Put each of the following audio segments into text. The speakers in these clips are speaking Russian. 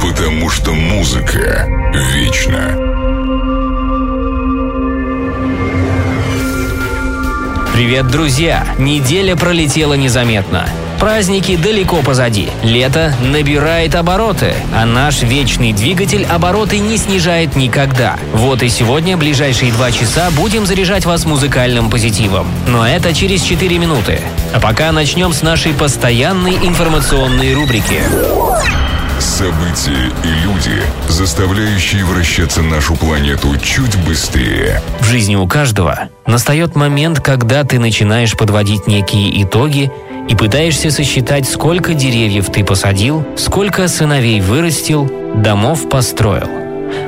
потому что музыка вечна. Привет, друзья! Неделя пролетела незаметно. Праздники далеко позади. Лето набирает обороты, а наш вечный двигатель обороты не снижает никогда. Вот и сегодня, ближайшие два часа, будем заряжать вас музыкальным позитивом. Но это через 4 минуты. А пока начнем с нашей постоянной информационной рубрики. События и люди, заставляющие вращаться нашу планету чуть быстрее. В жизни у каждого настает момент, когда ты начинаешь подводить некие итоги и пытаешься сосчитать, сколько деревьев ты посадил, сколько сыновей вырастил, домов построил,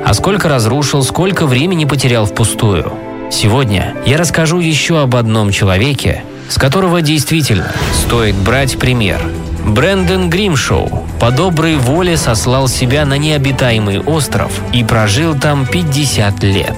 а сколько разрушил, сколько времени потерял впустую. Сегодня я расскажу еще об одном человеке, с которого действительно стоит брать пример. Брэндон Гримшоу по доброй воле сослал себя на необитаемый остров и прожил там 50 лет.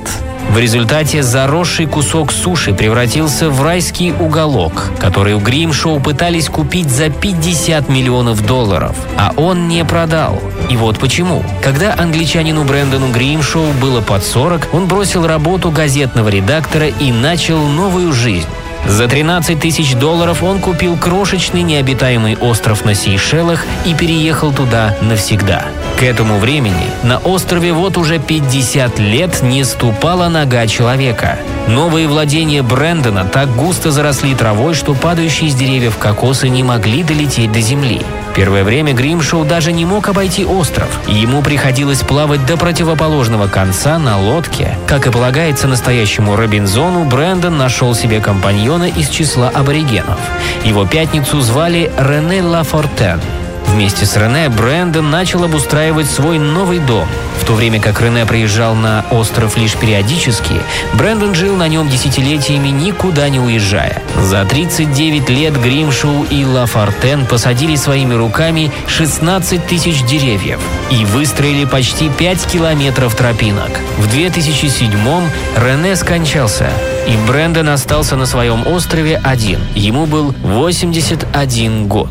В результате заросший кусок суши превратился в райский уголок, который у Гримшоу пытались купить за 50 миллионов долларов, а он не продал. И вот почему. Когда англичанину Брэндону Гримшоу было под 40, он бросил работу газетного редактора и начал новую жизнь. За 13 тысяч долларов он купил крошечный необитаемый остров на Сейшелах и переехал туда навсегда. К этому времени на острове вот уже 50 лет не ступала нога человека. Новые владения Брэндона так густо заросли травой, что падающие с деревьев кокосы не могли долететь до земли. Первое время Гримшоу даже не мог обойти остров, ему приходилось плавать до противоположного конца на лодке. Как и полагается настоящему Робинзону, Брэндон нашел себе компаньона из числа аборигенов. Его пятницу звали Рене Лафортен. Вместе с Рене Брэндон начал обустраивать свой новый дом. В то время как Рене приезжал на остров лишь периодически, Брэндон жил на нем десятилетиями, никуда не уезжая. За 39 лет Гримшоу и Лафортен посадили своими руками 16 тысяч деревьев и выстроили почти 5 километров тропинок. В 2007-м Рене скончался, и Брэндон остался на своем острове один. Ему был 81 год.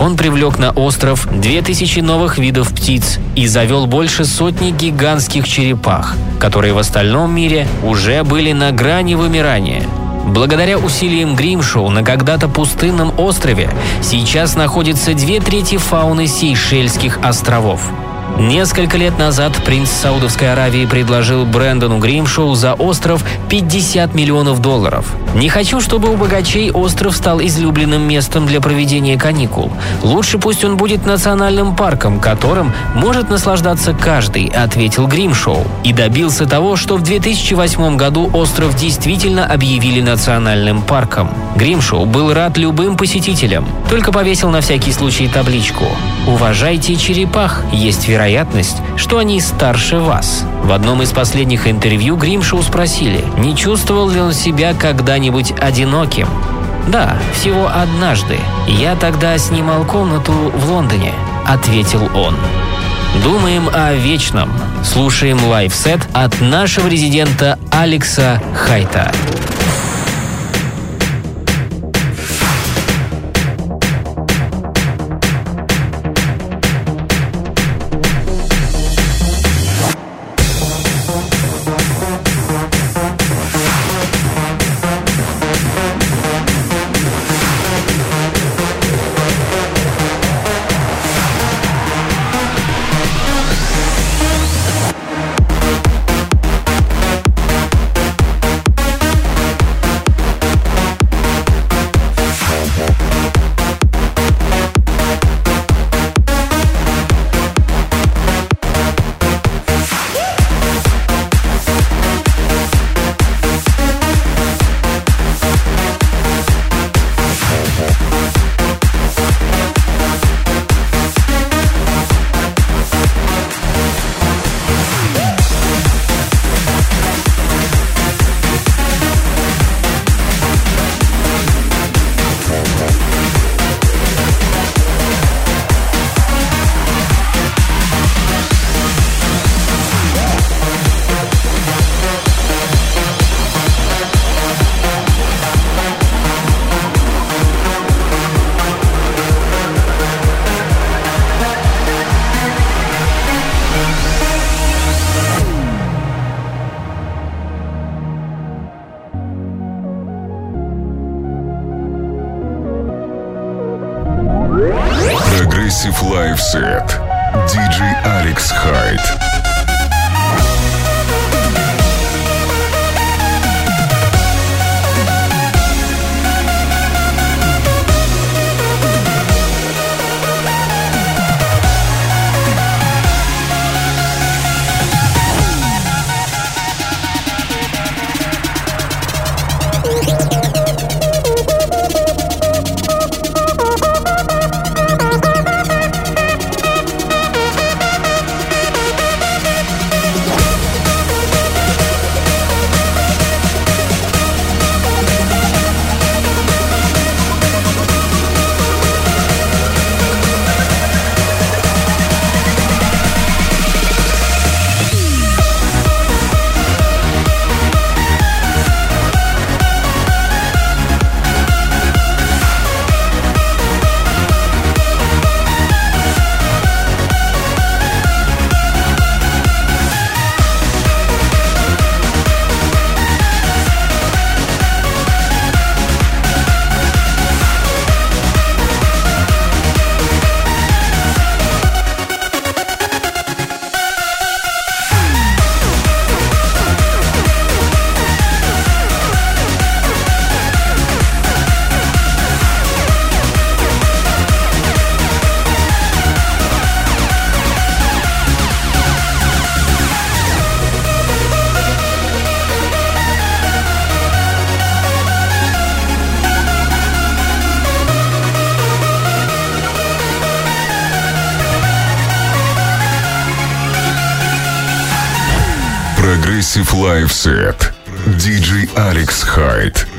Он привлек на остров 2000 новых видов птиц и завел больше сотни гигантских черепах, которые в остальном мире уже были на грани вымирания. Благодаря усилиям Гримшоу на когда-то пустынном острове сейчас находится две трети фауны Сейшельских островов. Несколько лет назад принц Саудовской Аравии предложил Брэндону Гримшоу за остров 50 миллионов долларов. Не хочу, чтобы у богачей остров стал излюбленным местом для проведения каникул. Лучше пусть он будет национальным парком, которым может наслаждаться каждый, ответил Гримшоу. И добился того, что в 2008 году остров действительно объявили национальным парком. Гримшоу был рад любым посетителям, только повесил на всякий случай табличку «Уважайте черепах, есть вероятность, что они старше вас». В одном из последних интервью Гримшоу спросили, не чувствовал ли он себя когда-нибудь одиноким. «Да, всего однажды. Я тогда снимал комнату в Лондоне», — ответил он. Думаем о вечном. Слушаем лайфсет от нашего резидента Алекса Хайта. Progressive Live Set. DJ Alex Hyde.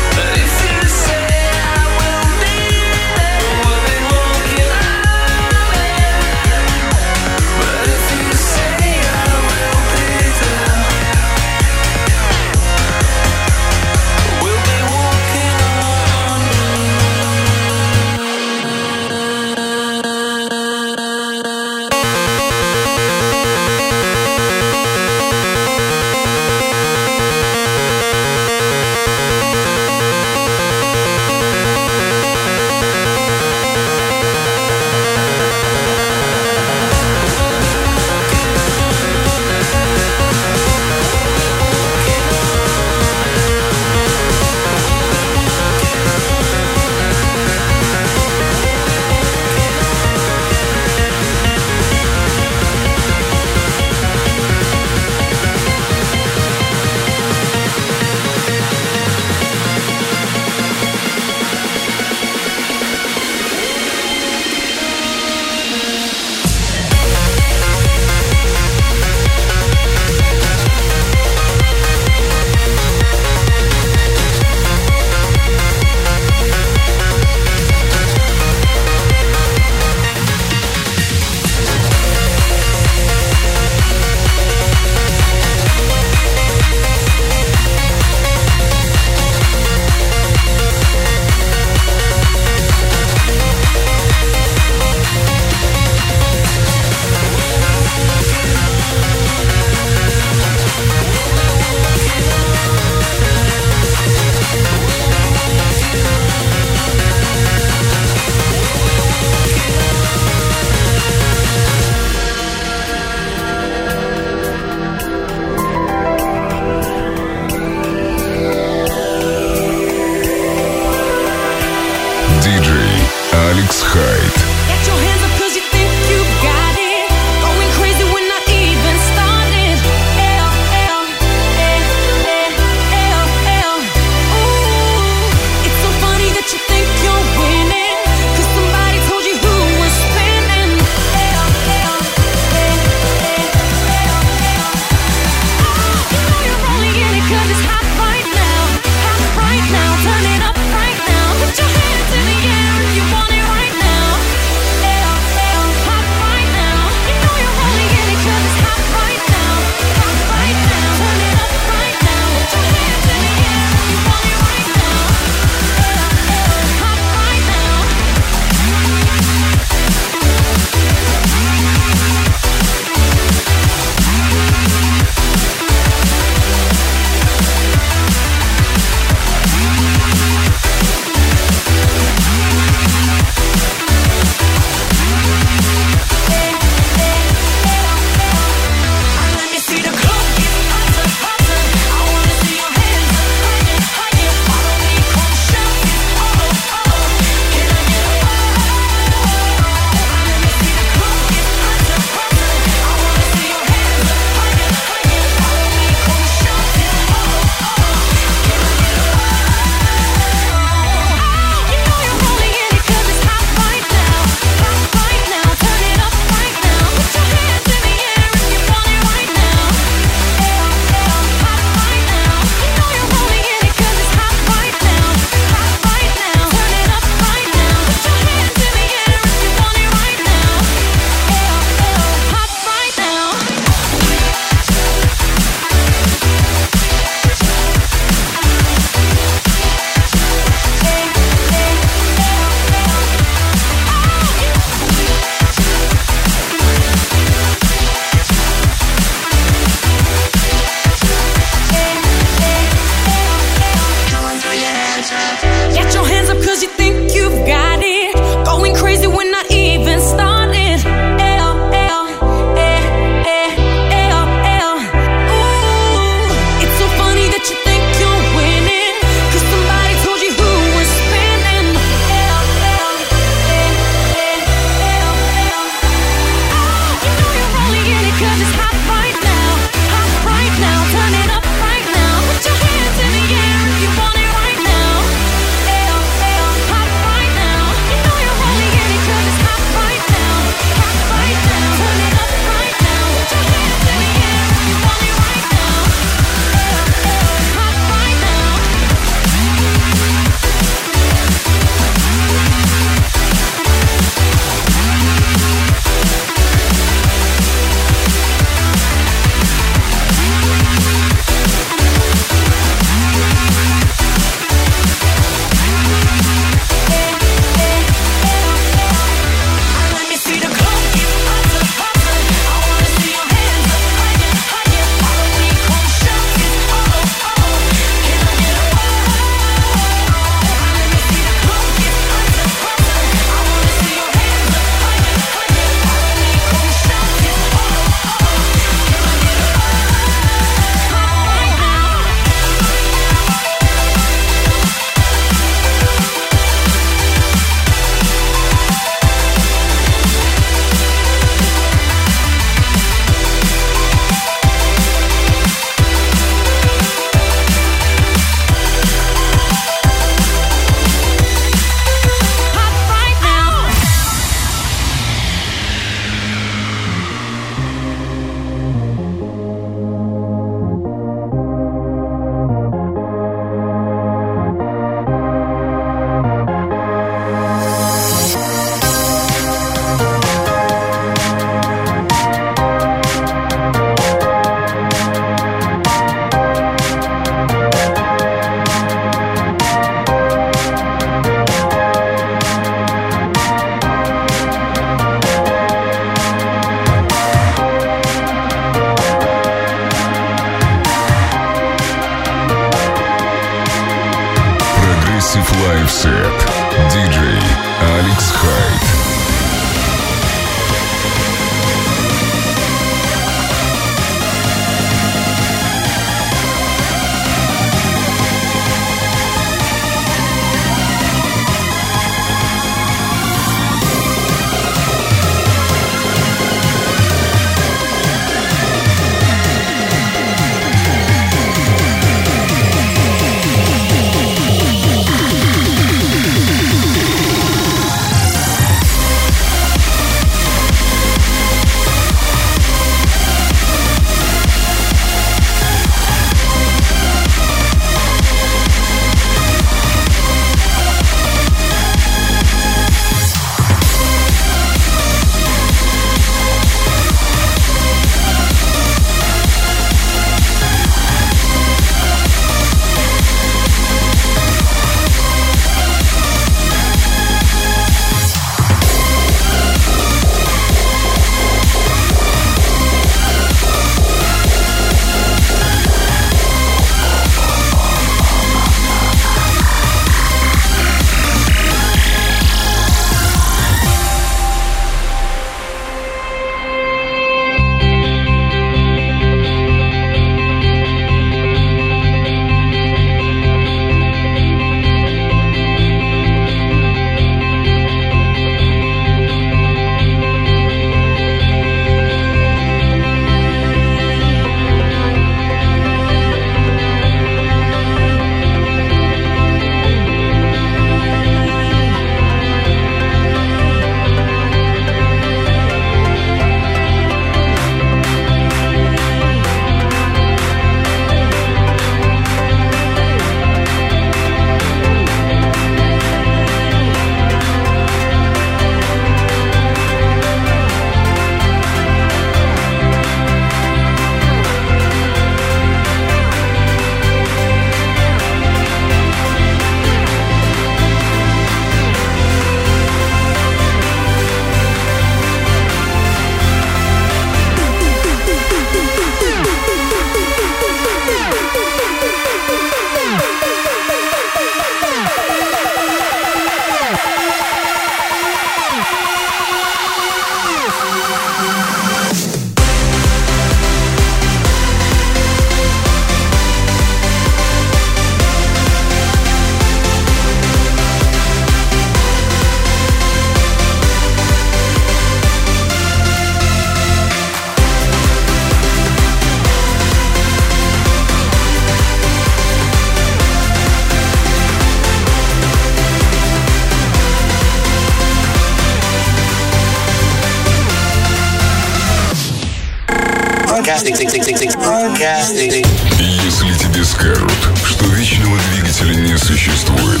Если тебе скажут, что вечного двигателя не существует,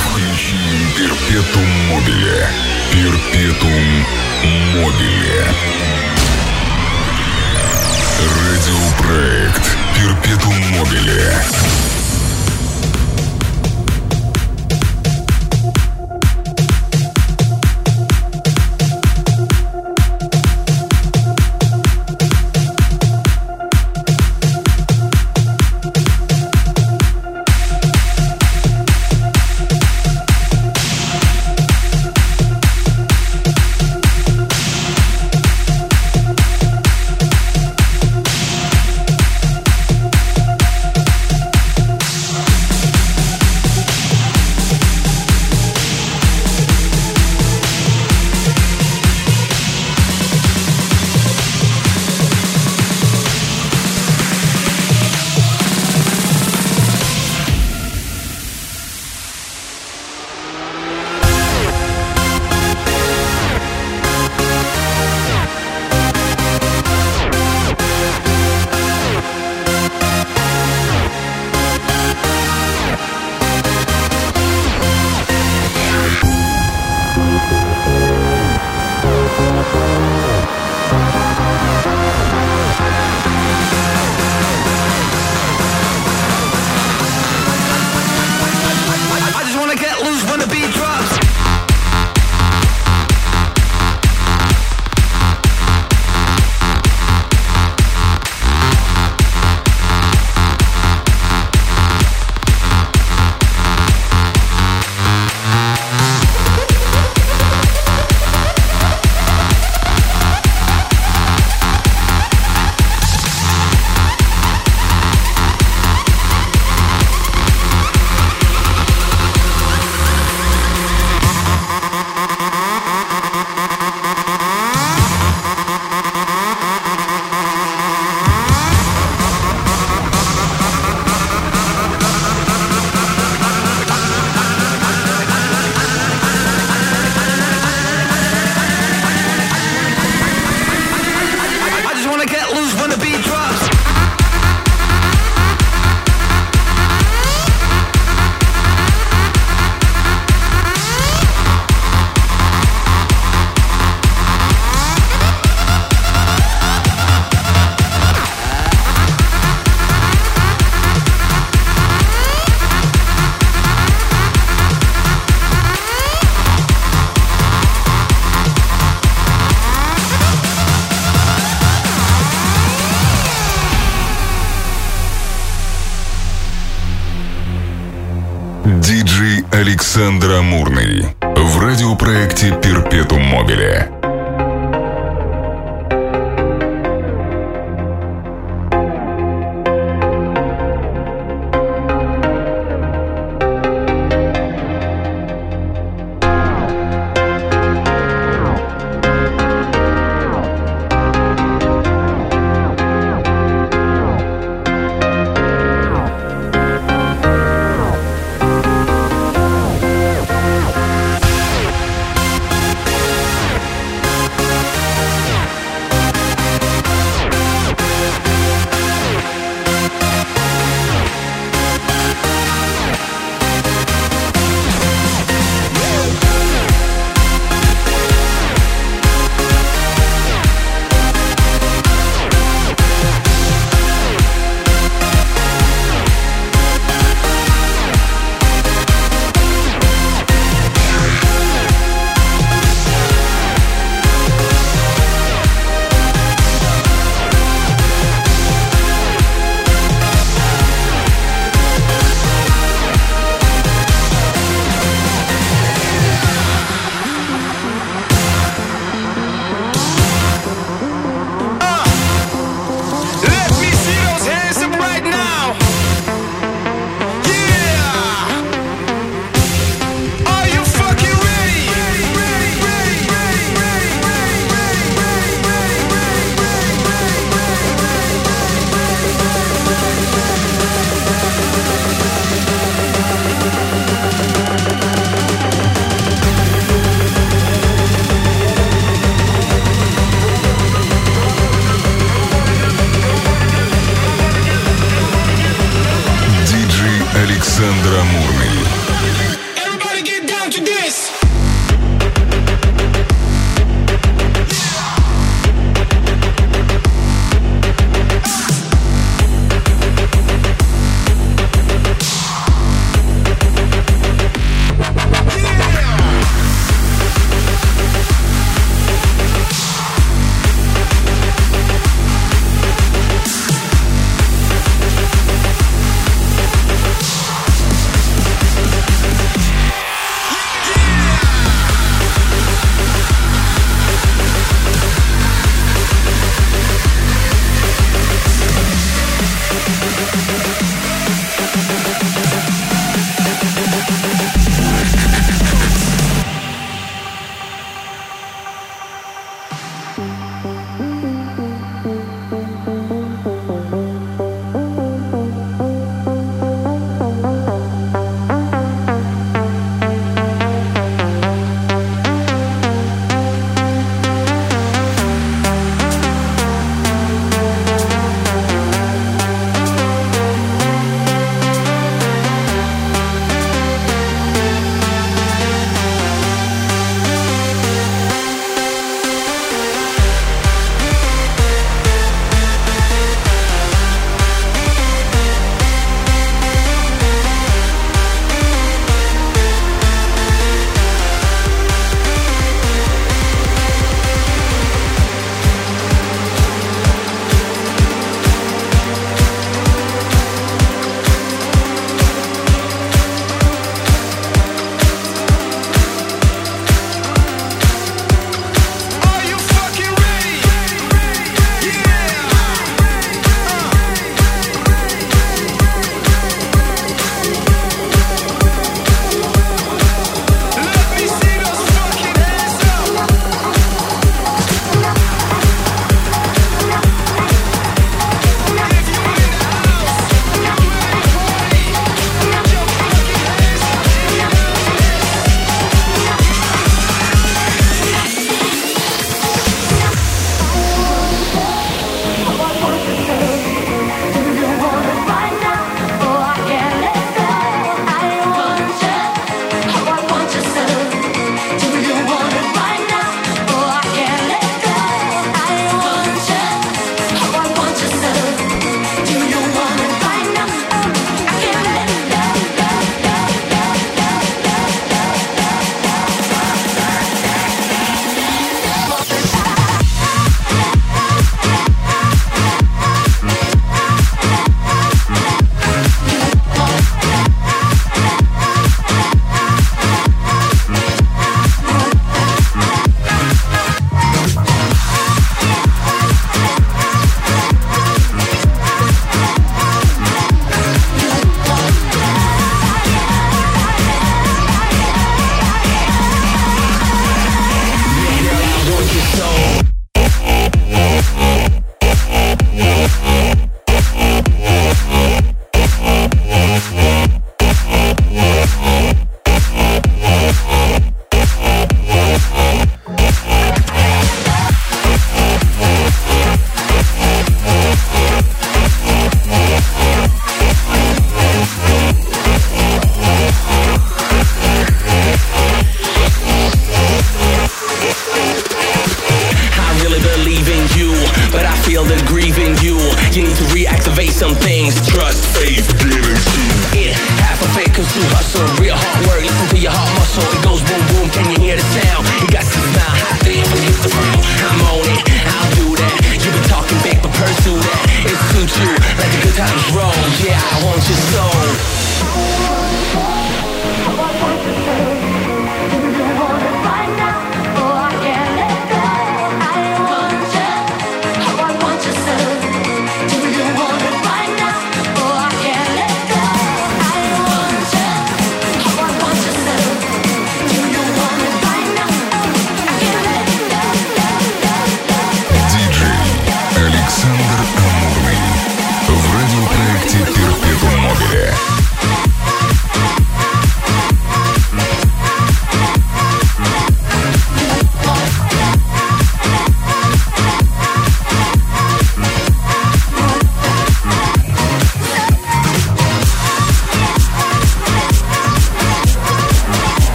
включи Перпетум Мобиле. Перпетум Мобиле. Радиопроект Перпетум Мобиле.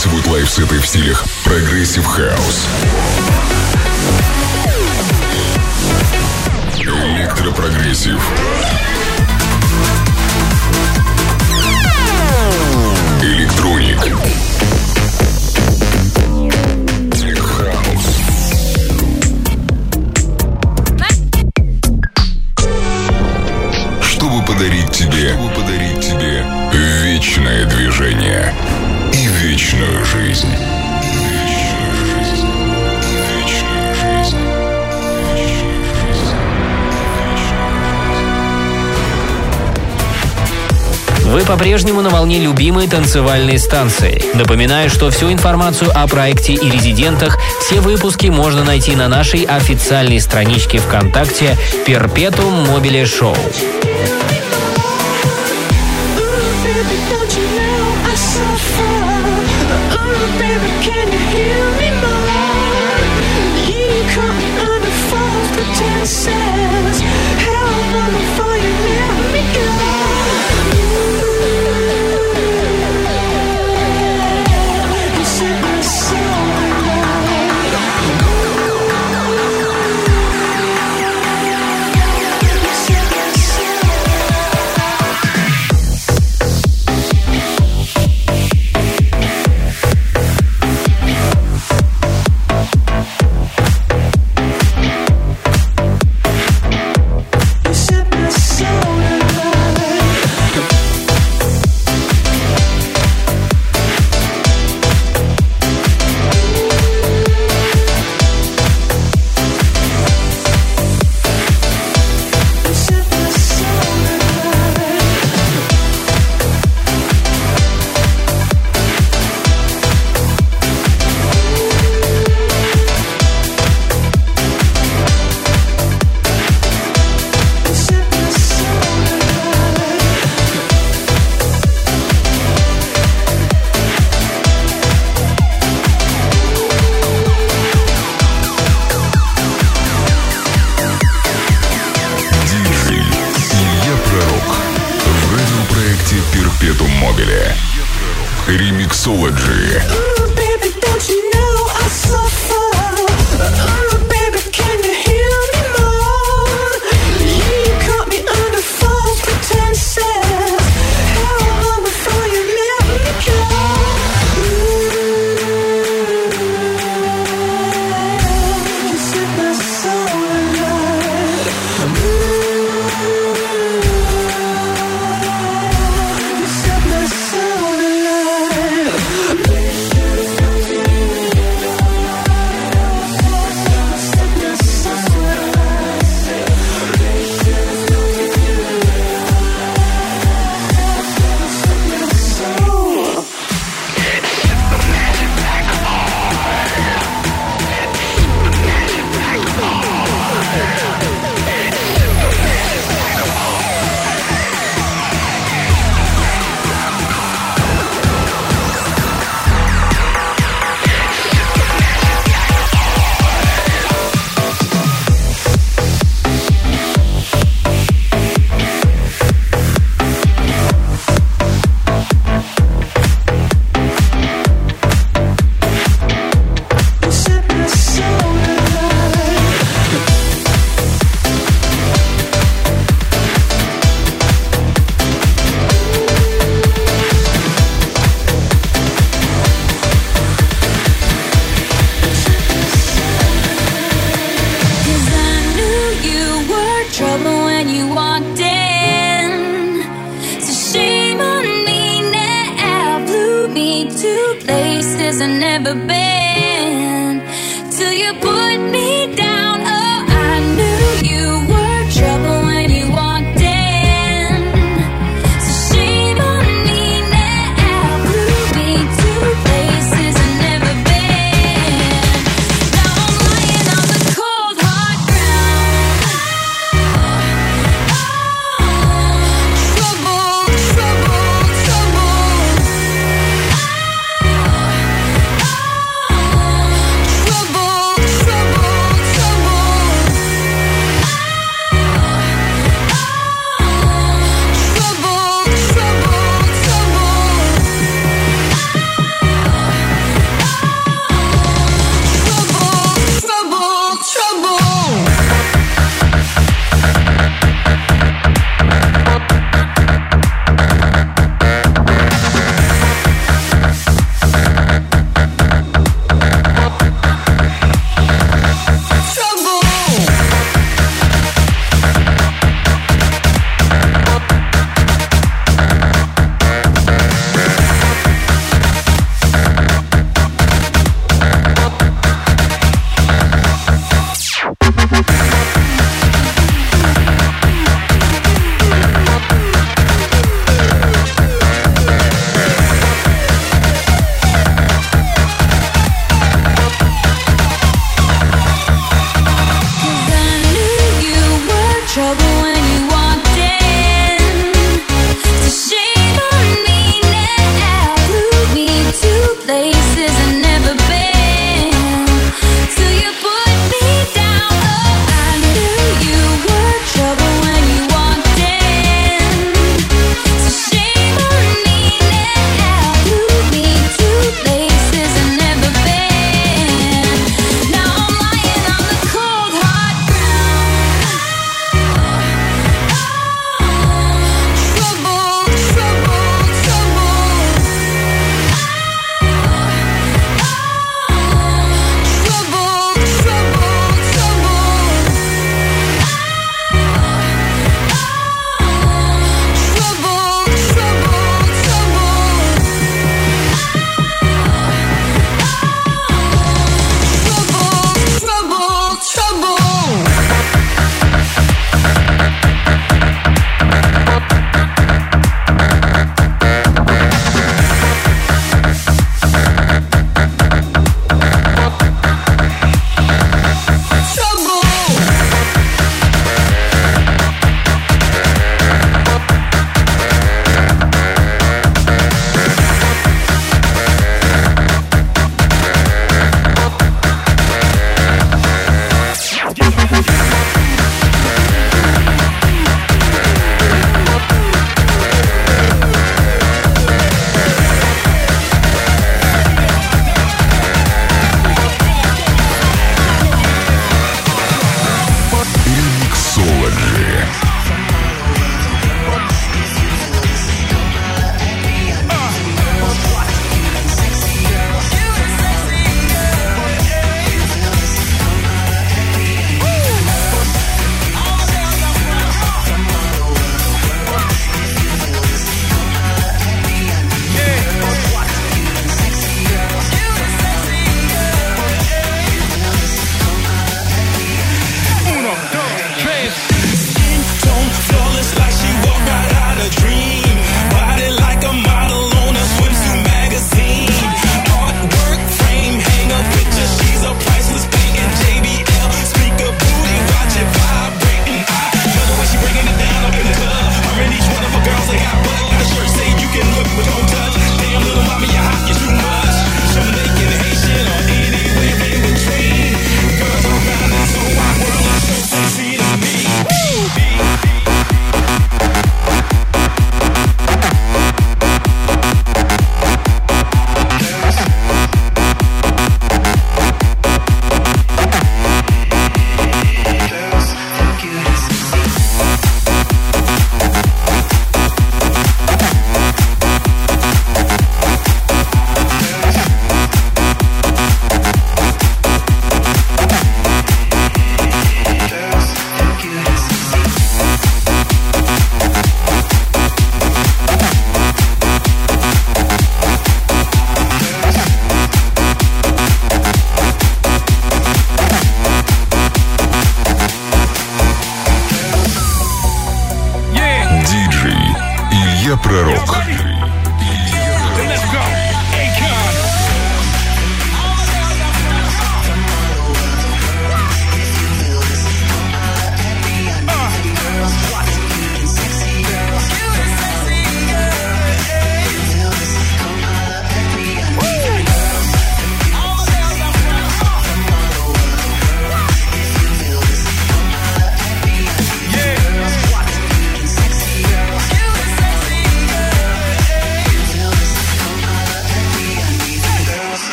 записывают live сеты в стилях progressive house, electro progressive, electronic. Вы по-прежнему на волне любимой танцевальной станции. Напоминаю, что всю информацию о проекте и резидентах, все выпуски можно найти на нашей официальной страничке ВКонтакте «Перпетум Мобиле Шоу».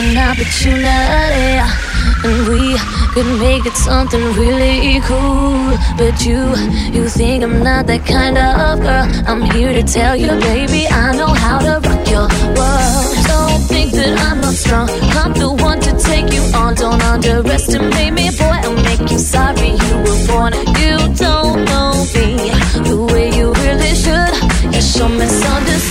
An opportunity, and we could make it something really cool. But you, you think I'm not that kind of girl. I'm here to tell you, baby, I know how to rock your world. Don't think that I'm not strong. I'm the one to take you on. Don't underestimate me, boy. I'll make you sorry you were born. You don't know me the way you really should. You're so misunderstood.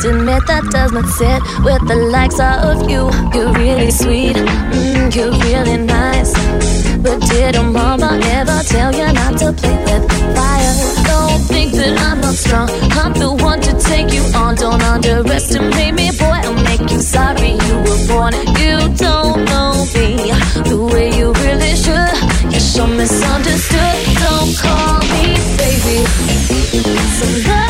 Must admit that does not sit with the likes of you. You're really sweet, mm, you're really nice. But did a mama ever tell you not to play with fire? Don't think that I'm not strong. I'm the one to take you on. Don't underestimate me, boy. I'll make you sorry you were born. You don't know me the way you really should. You're so misunderstood. Don't call me baby. Some